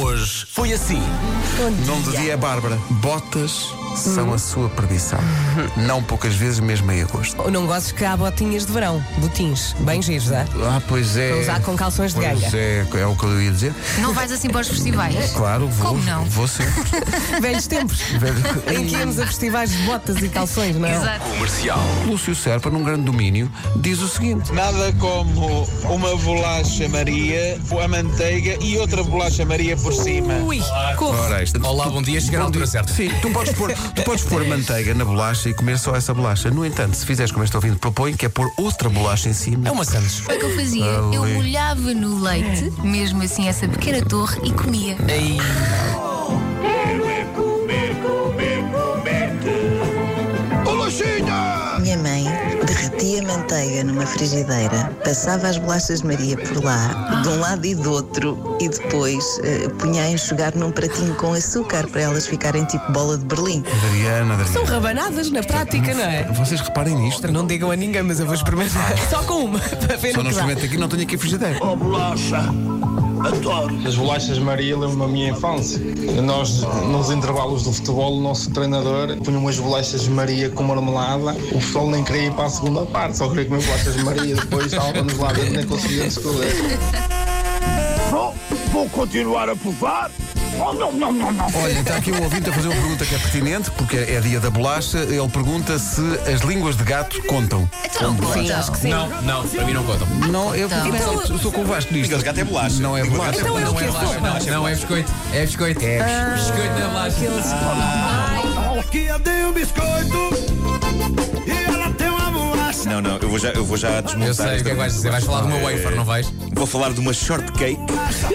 Hoje foi assim. O nome do dia é Bárbara. Botas são a sua perdição. Não poucas vezes, mesmo em agosto. Ou não gostes que há botinhas de verão, botins, bem giros, é? Ah, pois é. Para usar com calções de Pois ganga. é, é o que eu ia dizer. Não vais assim para os festivais? Claro, vou. Como não? Vou sempre. Velhos tempos. em que íamos a festivais de botas e calções, não é? Exato. Comercial. Lúcio Serpa, num grande domínio, diz o seguinte: Nada como uma bolacha Maria, a manteiga e outra bolacha Maria por cima. Ui, corre. Ora, isto- Olá, bom dia. Chegar à altura certa. Sim, tu podes, pôr, tu podes pôr manteiga na bolacha e comer só essa bolacha. No entanto, se fizeres como este ouvinte propõe, que é pôr outra bolacha em cima. É uma Santos. O que eu fazia? Eu molhava no leite, mesmo assim essa pequena torre, e comia. Ei, derretia manteiga numa frigideira, passava as bolachas de Maria por lá, de um lado e do outro, e depois eh, punha a enxugar num pratinho com açúcar para elas ficarem tipo bola de Berlim. Adriana, São Adriana. rabanadas na prática, não é? Vocês reparem nisto. Não digam a ninguém, mas eu vou experimentar. Só com uma, para ver Só no não que dá. experimento aqui, não tenho aqui frigideira. As bolachas Maria lembram-me a minha infância. Nós, nos intervalos do futebol, o nosso treinador punha umas bolachas Maria com marmelada. O pessoal nem queria ir para a segunda parte, só queria comer bolachas Maria. Depois estávamos lá dentro, nem conseguíamos escolher. Vou, vou continuar a provar. Oh, não, não, não, não. Olha, está aqui um ouvinte a fazer uma pergunta que é pertinente, porque é dia da bolacha. Ele pergunta se as línguas de gato contam. Então, Sim, acho que sim. não, não, para mim não contam. Não, eu, Então. eu, eu estou com o Vasco nisto. Língua de gato é bolacha. Não é Língua de bolacha. gato Então é Não que é bolacha, não, não é biscoito. É biscoito. É biscoito na bolacha. Que eu dei um biscoito e ela tem eu vou já, eu vou já desmontar. Eu sei o que é que vais dizer. Vais falar de uma wafer, não vais? Vou falar de uma shortcake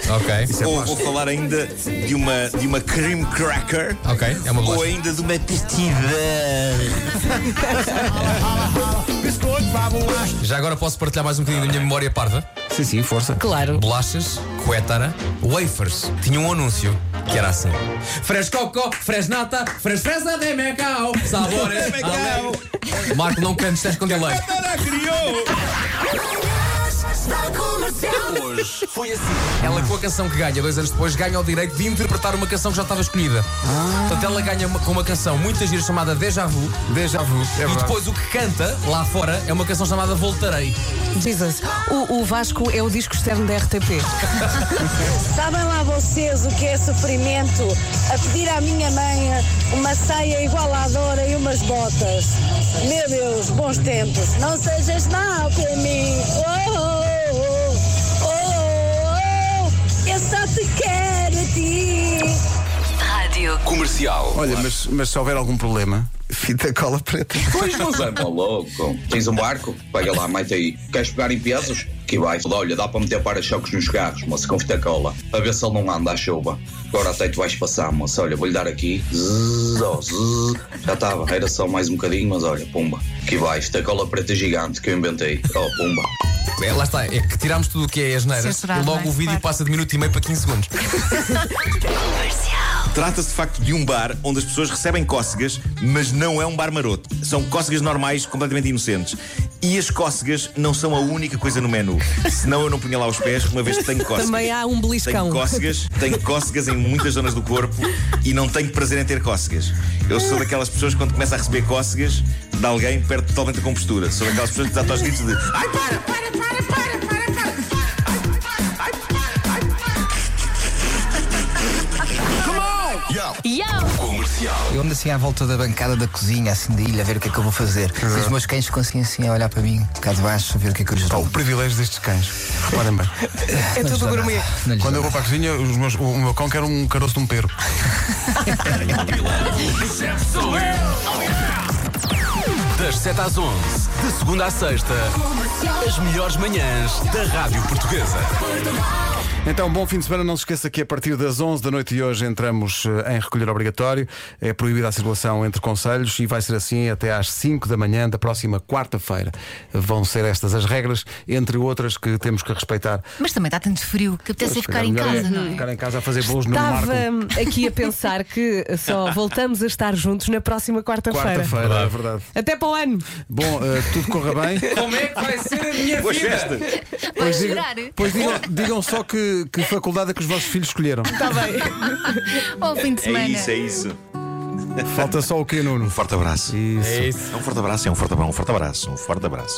Ok. ou vou falar ainda de uma, de uma cream cracker Ok, é uma ou ainda de uma bolacha. Já agora posso partilhar mais um bocadinho da minha memória parva? Sim, sim, força. Claro. Bolachas, coétara, wafers. Tinha um anúncio que era assim: Frescoco, fresnata, fresfresa de Mecau, sabores. alegre. Marco, não cantes, estás com delay. Hoje foi assim. Ela, com a canção que ganha, dois anos depois, ganha o direito de interpretar uma canção que já estava escolhida. Portanto, ela ganha uma- com uma canção muito gira chamada Deja Vu. Déjà vu. É E depois o que canta lá fora é uma canção chamada Voltarei. Jesus. O, o Vasco é o disco externo da RTP. Sabem lá vocês o que é sofrimento a pedir à minha mãe uma saia igual à Dora e umas botas? Meu Deus, bons tempos. Não sejas mau para mim. Oh, oh, oh, oh, oh. Eu só te quero a ti. Rádio. Comercial. Olha, mas, mas se houver algum problema, fita cola preta. Ó louco, tens um barco? Pega lá, mete aí. Queres pegar em pesos? Que vai. Olha, dá para meter para-choques nos carros, moça, com fita cola. A ver se ele não anda à chuva. Agora até tu vais passar, moça. Olha, vou-lhe dar aqui. Zzz, ó, zzz. Já estava, era só mais um bocadinho, mas olha, pumba. Que vai, fita cola preta gigante que eu inventei. Ó, pumba. É, lá está, é que tiramos tudo o que é as neiras e logo é? o vídeo Claro. passa de minuto e meio para 15 segundos. Trata-se de facto de um bar onde as pessoas recebem cócegas, mas não é um bar maroto. São cócegas normais, completamente inocentes. E as cócegas não são a única coisa no menu. Senão eu não punha lá os pés, uma vez que tenho cócegas. Também há um beliscão. Tenho cócegas, tenho cócegas em muitas zonas do corpo e não tenho prazer em ter cócegas. Eu sou daquelas pessoas que quando começa a receber cócegas de alguém perde totalmente a compostura. Sou daquelas pessoas que dá aos gritos de Ai para, para, para, para, para, para. Eu ando assim à volta da bancada da cozinha, assim da ilha, a ver o que é que eu vou fazer. Se os meus cães ficam assim, assim a olhar para mim, cá de baixo, a ver o que é que eu lhes dou. o privilégio destes cães. Reparem bem. É Não tudo gourmet. Quando eu vou para a cozinha, os meus- o meu cão quer um caroço de um pero. Das 7 às 11, de segunda à sexta, as melhores manhãs da Rádio Portuguesa. Então, bom fim de semana. Não se esqueça que a partir das 11 da noite de hoje entramos eh, em recolher obrigatório. É proibida a circulação entre conselhos e vai ser assim até às 5 da manhã da próxima quarta-feira. Vão ser estas as regras, entre outras que temos que respeitar. Mas também está tanto frio que apetece ficar em melhor casa, não é? Ficar em casa a fazer bolos no Estava Marco. aqui a pensar que só voltamos a estar juntos na próxima quarta-feira. Quarta-feira, é verdade. Até para o ano. Bom, eh, tudo corra bem. Como é que vai ser a minha Boas vida? festas! Vai Pois digam, chorar? pois digam, digam só que, que faculdade é que os vossos filhos escolheram. Está bem. Bom fim de É semana. isso, é isso. Falta só o quê, Nuno? Um forte abraço. Isso. É isso. É um forte abraço, é um forte abraço, um forte abraço, um forte abraço.